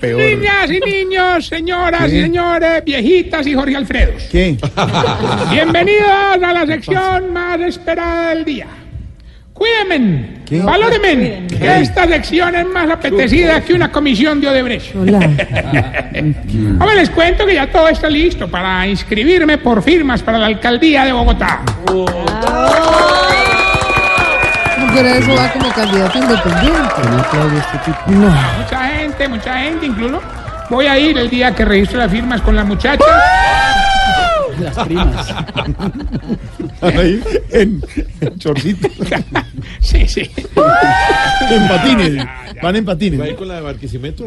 Niñas y niños, señoras y señores, viejitas y Jorge Alfredos. ¿Qué? Bienvenidos a la sección más esperada del día. Cuídenme, ¿Qué? valórenme, que esta sección es más apetecida que una comisión de Odebrecht. Ahora les cuento que ya todo está listo para inscribirme por firmas para la alcaldía de Bogotá. Pero eso va como candidato independiente. Mucha gente, mucha gente, incluso voy a ir el día que registro las firmas con la muchacha. Ahí, en, en chorcito, Sí, sí. en patines. Van en patines. ¿Va a ir con la de Barquisimeto?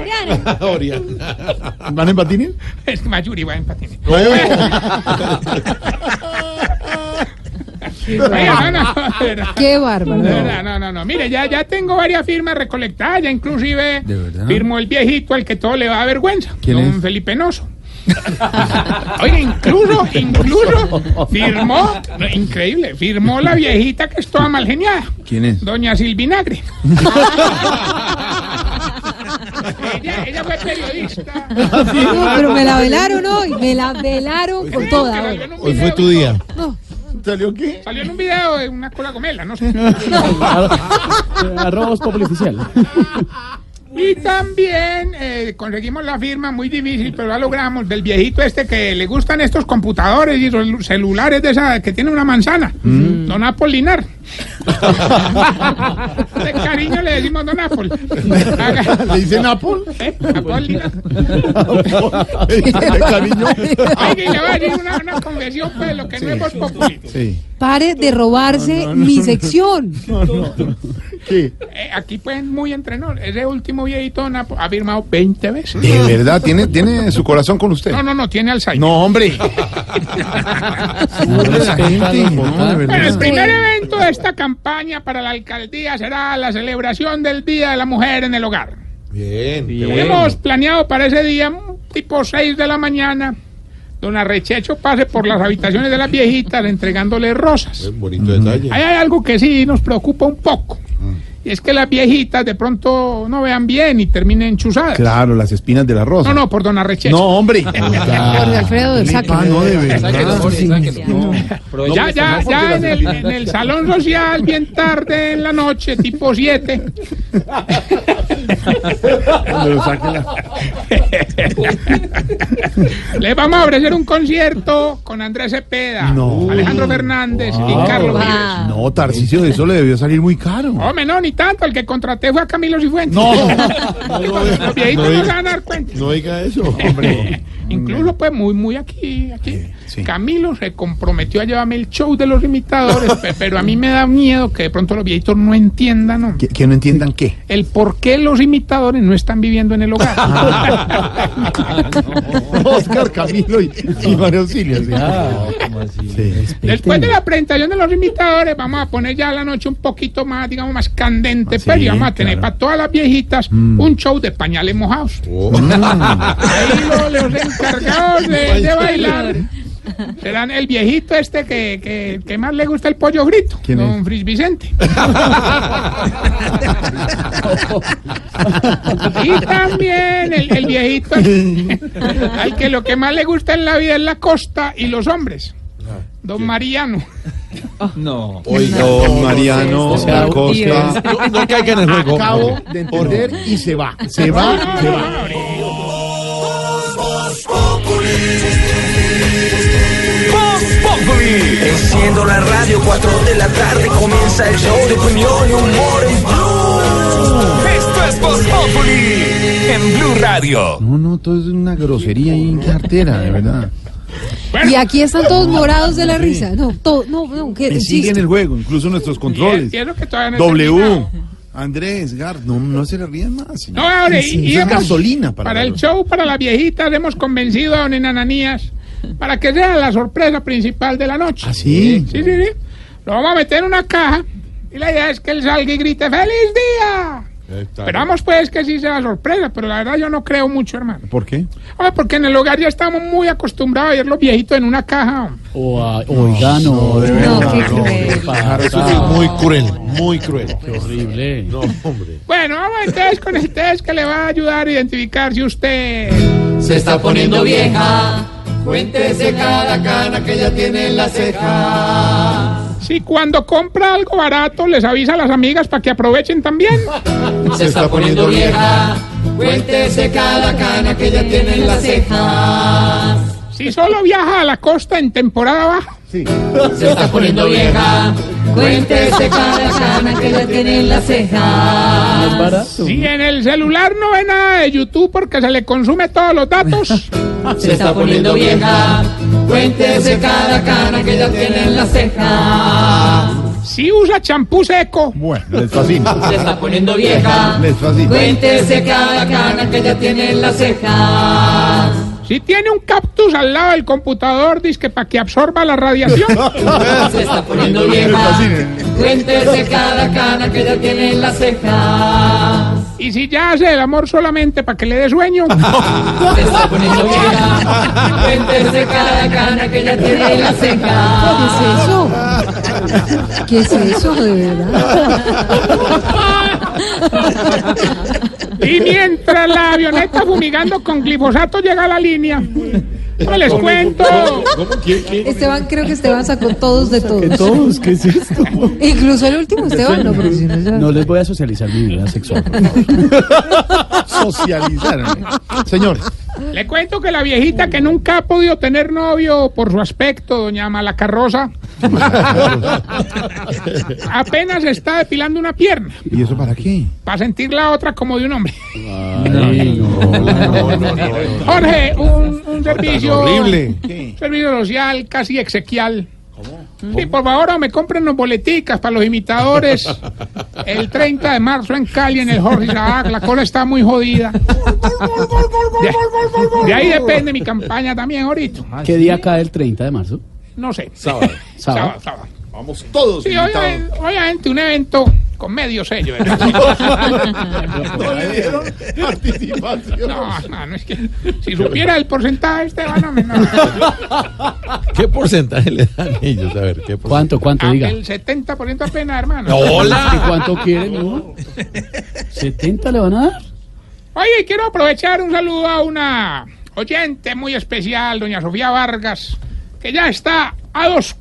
Oriana, Oriana. ¿Van en patines? Es que Mayuri va en patines. Oiga, no, no. Qué bárbaro. Verdad, no, no, no. Mire, ya, ya tengo varias firmas recolectadas, ya inclusive firmó el viejito al que todo le va a vergüenza, ¿Quién don es? Felipe Noso. Oiga, incluso, incluso firmó, no, increíble, firmó la viejita que es toda mal geniada, ¿Quién es? doña Silvinagre. ella, ella fue periodista. No, pero me la velaron hoy. Me la velaron con toda. Hoy. Hoy fue tu día. No. ¿Salió qué? Salió en un video de una cola gomela, no sé. Arroba Populi oficial. Y también eh, conseguimos la firma, muy difícil, pero la logramos, del viejito este que le gustan estos computadores y celu- celulares de esa que tiene una manzana, Don Apolinar. De cariño le decimos Don Apol. ¿Le dicen Apple? ¿Eh? Apolinar. ¿De cariño? Oiga, y le voy a decir una, una confesión, pues, lo que no es Populi. Sí. Pare de robarse mi sección. No, no. Eh, aquí, pues, muy entrenador. Ese último viejito ha firmado 20 veces. ¿De verdad? ¿Tiene, ¿Tiene su corazón con usted? No, no, no, tiene Alzheimer. No, hombre. No, respete, no, de Bueno, el primer evento de esta campaña para la alcaldía será la celebración del Día de la Mujer en el Hogar. Bien. Tenemos bueno. planeado para ese día, tipo 6 de la mañana, don Arrechecho pase por las habitaciones de las viejitas entregándole rosas. Buen bonito detalle. Ahí hay algo que sí nos preocupa un poco. Y es que las viejitas de pronto no vean bien y terminen chuzadas. Claro, las espinas de la rosa. No, no, por don Arrechecho. No, hombre. Jorge Alfredo, Ah, sáquenlo. no, de verdad. Ya, ya, ya en el, en el salón social, bien tarde en la noche, tipo 7. Sáquela. Les vamos a ofrecer un concierto con Andrés Cepeda, No. Alejandro Fernández y Carlos Vives. Ah. No, Tarcicio, de eso le debió salir muy caro. Hombre, no, ni tanto. El que contraté fue a Camilo Cifuentes. No. Los viejitos no, no se van a dar cuenta. No diga eso, hombre. Incluso, pues, muy, muy aquí, aquí. Sí. Camilo se comprometió a llevarme el show de los imitadores, pe- pero a mí me da miedo que de pronto los viejitos no entiendan, ¿no? Que, que no entiendan qué. El por qué los imitadores no están viviendo en el hogar. Oscar, Camilo y, y Auxilio. sí. Sí. Después de la presentación de los imitadores, vamos a poner ya la noche un poquito más, digamos, más candente, Ah, sí, pero y vamos a tener claro. para todas las viejitas un show de pañales mojados. Oh, Ahí lo- los encargados de, de bailar serán el viejito este que, que, que más le gusta el pollo grito, ¿Quién don es? Fris Vicente. y también el, el viejito al, que lo que más le gusta en la vida es la costa y los hombres. Don Mariano. Oiga, Don Mariano sea, Acosta. no, no caiga en el juego. Acabo de entender y se va. Se va, se va. Enciendo la radio, 4 de la tarde comienza el show de opinión y humor en Blue. Esto es Voz Populi en Blue Radio. No, no, todo es una grosería y cartera, de verdad. Y aquí están todos morados de la risa. No, todo, no, no, que Me siguen el juego, incluso nuestros controles. Lo que todavía no W. Andrés, Gar, no, no se le rían más. señor. No, ahora, y, y hemos- gasolina para, para la el show, para las viejitas, hemos convencido a don Enananías para que sea la sorpresa principal de la noche. ¿Ah, sí? Sí, sí, sí. Lo vamos a meter en una caja y la idea es que él salga y grite ¡Feliz día! Esperamos pues que sí sea sorpresa, pero la verdad yo no creo mucho, hermano. ¿Por qué? Hombre, porque en el hogar ya estamos muy acostumbrados a ver los viejitos en una caja. O a- oiga, no, de No, verdad, qué no, cruel. pasa? Eso es muy cruel, muy cruel. Qué horrible. No, hombre. Bueno, vamos entonces con el test que le va a ayudar a identificar si usted... Se está poniendo vieja. Cuéntese cada cana que ya tiene en la ceja. Si cuando compra algo barato les avisa a las amigas para que aprovechen también. Se está poniendo vieja. Cuéntese cada cana que ya tiene en la ceja. Si solo viaja a la costa en temporada baja. Se está poniendo vieja. Cuéntese cada cana que ya tiene en la ceja. Si en el celular no ve nada de YouTube porque se le consume todos los datos. Se está poniendo vieja. Cuéntese cada cana que ya tiene en la ceja. Si usa champú seco. Bueno, les fascina. Se está poniendo vieja. Les fascina. Cuéntese cada cana que ya tiene en la ceja. Si tiene un cactus al lado del computador, dice para que absorba la radiación. Se está poniendo vieja. Cuéntese cada cana que ya tiene en la ceja. Y si ya hace el amor solamente para que le dé sueño. Se está poniendo vieja. Cuéntese cada cana que ya tiene en la ¿Qué ceja. es eso? ¿Qué es eso, de verdad? Y mientras la avioneta fumigando con glifosato llega a la línea. No les cuento. ¿Cómo? ¿Quién? quién? Esteban, creo que Esteban sacó todos de ¿Qué todos. todos? ¿Qué es esto? Incluso el último, Esteban, no, porque si no ya- No les voy a socializar mi vida sexual. Socializar. Señores, Le cuento que la viejita que nunca ha podido tener novio por su aspecto, doña Malacarrosa, apenas está depilando una pierna ¿y eso para qué? para sentir la otra como de un hombre. Jorge, un, un servicio. Horrible. Un servicio social casi exequial. Sí, por favor, me compren los boleticas para los imitadores. El 30 de marzo en Cali, en el Jorge Isaac. La cola está muy jodida. De, de ahí depende mi campaña también ahorita. ¿Qué día cae el 30 de marzo? No sé. Sábado. Sábado. Sábado, sábado. Vamos todos. Sí, obviamente, obviamente un evento con medio sello. No le dieron participación. No, no, no es que si supiera el porcentaje, Esteban, no, no. ¿Qué porcentaje le dan ellos? A ver, ¿qué porcentaje? ¿Cuánto? ¿Cuánto? Ah, Diga. El 70% apenas, hermano. ¿Y ¡Hola! cuánto quieren? no? ¿70 le van a dar? Oye, quiero aprovechar un saludo a una oyente muy especial, doña Sofía Vargas, que ya está a dos,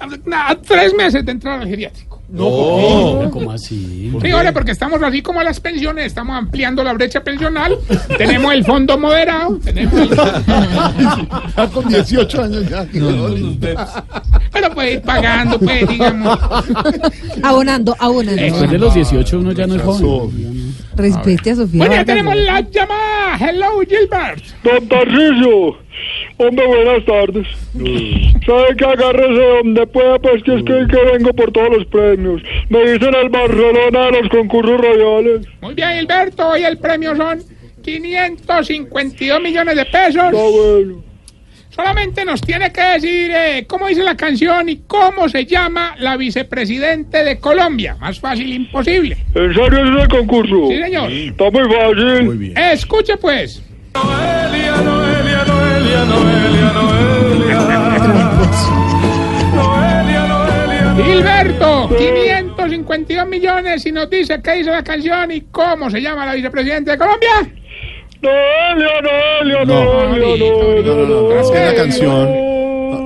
a, a tres meses de entrar al geriátrico. No. ¿Cómo así? Sí, ahora porque estamos así como las pensiones, estamos ampliando la brecha pensional, tenemos el fondo moderado, tenemos el- Ya con 18 años ya. pero puede ir pagando, pues, digamos. Abonando, abonando. Después de los 18 uno ya no es joven. Respete a Sofía. Bueno, ya tenemos la llamada. Hello, Gilbert. Don hombre, buenas tardes. ¿Sabe que agárrese donde pueda? Pues que es que, que vengo por todos los premios. Me dicen el Barcelona de los concursos royales. Muy bien, Gilberto, hoy el premio son 552 millones de pesos. Está bueno. Solamente nos tiene que decir eh, cómo dice la canción y cómo se llama la vicepresidente de Colombia. Más fácil imposible. ¿En serio es el concurso? Sí, señor. Está muy fácil. Muy bien. Escuche pues. Noelia, Noelia. Noelia, Noelia, Gilberto, 552 millones y nos dice qué dice la canción y cómo se llama la vicepresidente de Colombia. Noelia, Noelia, No. Noelia, Noelia. Eh, eh, vicepresidenta. Ah, vicepresidenta, no, no, no, no, no.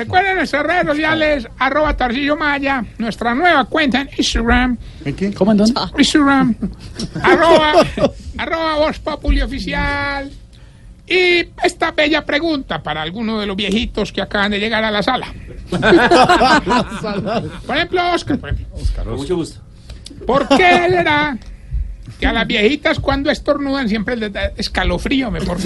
Recuerden nuestras redes sociales, arroba Tarcillo Maya, nuestra nueva cuenta en Instagram, ¿En qué? ¿Cómo en dónde? Instagram, arroba, arroba Voz Populi Oficial. Y esta bella pregunta para alguno de los viejitos que acaban de llegar a la sala. Por ejemplo, Oscar. por ejemplo. Mucho gusto. ¿Por qué será que a las viejitas cuando estornudan siempre les da escalofrío? ¿me? ¿Por